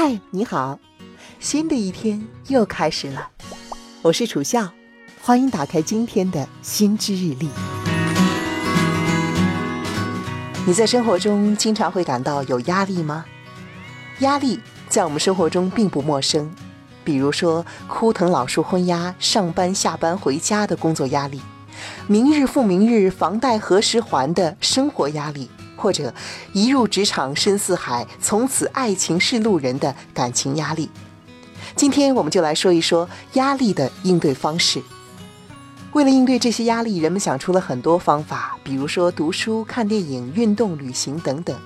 嗨，你好，新的一天又开始了，我是楚笑，欢迎打开今天的心之日历。你在生活中经常会感到有压力吗？压力在我们生活中并不陌生，比如说枯藤老树昏鸦、上班下班回家的工作压力，明日复明日、房贷何时还的生活压力。或者一入职场深似海，从此爱情是路人的感情压力。今天我们就来说一说压力的应对方式。为了应对这些压力，人们想出了很多方法，比如说读书、看电影、运动、旅行等等。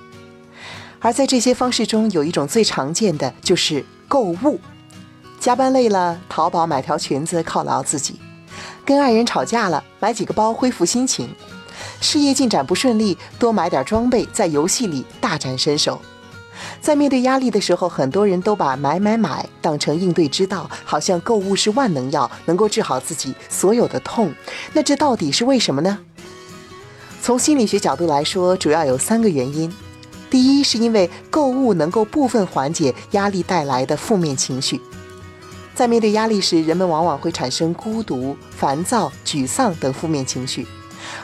而在这些方式中，有一种最常见的就是购物。加班累了，淘宝买条裙子犒劳自己；跟爱人吵架了，买几个包恢复心情。事业进展不顺利，多买点装备，在游戏里大展身手。在面对压力的时候，很多人都把买买买当成应对之道，好像购物是万能药，能够治好自己所有的痛。那这到底是为什么呢？从心理学角度来说，主要有三个原因。第一，是因为购物能够部分缓解压力带来的负面情绪。在面对压力时，人们往往会产生孤独、烦躁、沮丧等负面情绪。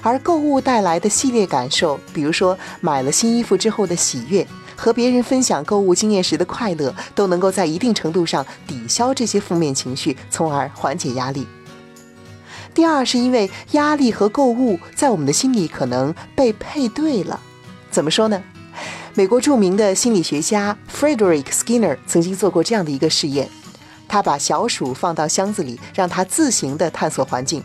而购物带来的系列感受，比如说买了新衣服之后的喜悦，和别人分享购物经验时的快乐，都能够在一定程度上抵消这些负面情绪，从而缓解压力。第二，是因为压力和购物在我们的心里可能被配对了。怎么说呢？美国著名的心理学家 Frederick Skinner 曾经做过这样的一个试验，他把小鼠放到箱子里，让它自行的探索环境。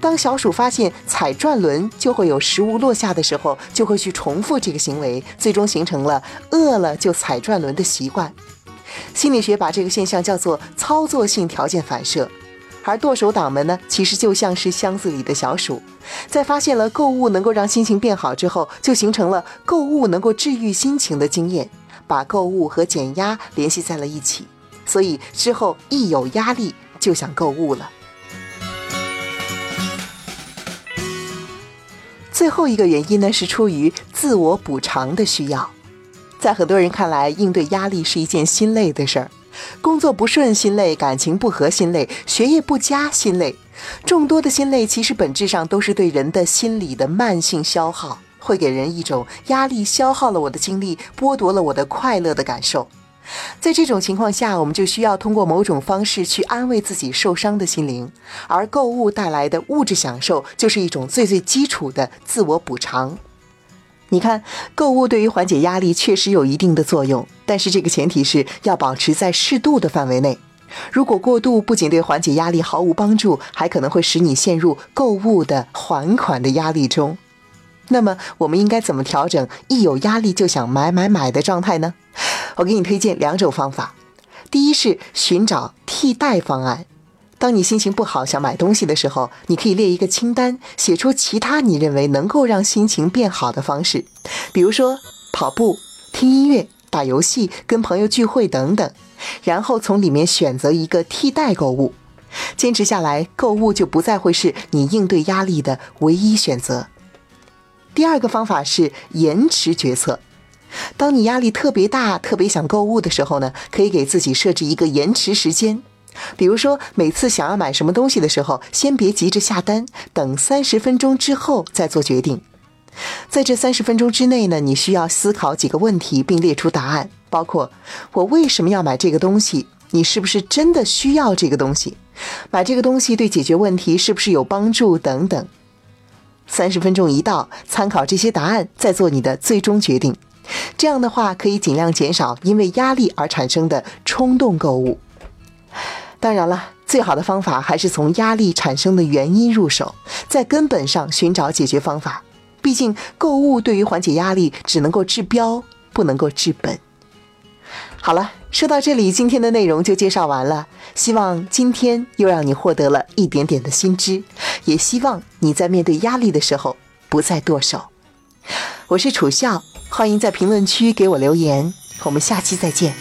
当小鼠发现踩转轮就会有食物落下的时候，就会去重复这个行为，最终形成了饿了就踩转轮的习惯。心理学把这个现象叫做操作性条件反射。而剁手党们呢，其实就像是箱子里的小鼠，在发现了购物能够让心情变好之后，就形成了购物能够治愈心情的经验，把购物和减压联系在了一起。所以之后一有压力就想购物了。最后一个原因呢，是出于自我补偿的需要。在很多人看来，应对压力是一件心累的事儿，工作不顺心累，感情不和心累，学业不佳心累。众多的心累其实本质上都是对人的心理的慢性消耗，会给人一种压力消耗了我的精力，剥夺了我的快乐的感受。在这种情况下，我们就需要通过某种方式去安慰自己受伤的心灵，而购物带来的物质享受就是一种最最基础的自我补偿。你看，购物对于缓解压力确实有一定的作用，但是这个前提是要保持在适度的范围内。如果过度，不仅对缓解压力毫无帮助，还可能会使你陷入购物的还款的压力中。那么，我们应该怎么调整一有压力就想买买买的状态呢？我给你推荐两种方法。第一是寻找替代方案。当你心情不好想买东西的时候，你可以列一个清单，写出其他你认为能够让心情变好的方式，比如说跑步、听音乐、打游戏、跟朋友聚会等等，然后从里面选择一个替代购物。坚持下来，购物就不再会是你应对压力的唯一选择。第二个方法是延迟决策。当你压力特别大、特别想购物的时候呢，可以给自己设置一个延迟时间。比如说，每次想要买什么东西的时候，先别急着下单，等三十分钟之后再做决定。在这三十分钟之内呢，你需要思考几个问题，并列出答案，包括我为什么要买这个东西？你是不是真的需要这个东西？买这个东西对解决问题是不是有帮助？等等。三十分钟一到，参考这些答案，再做你的最终决定。这样的话，可以尽量减少因为压力而产生的冲动购物。当然了，最好的方法还是从压力产生的原因入手，在根本上寻找解决方法。毕竟，购物对于缓解压力只能够治标，不能够治本。好了，说到这里，今天的内容就介绍完了。希望今天又让你获得了一点点的新知，也希望你在面对压力的时候不再剁手。我是楚笑，欢迎在评论区给我留言，我们下期再见。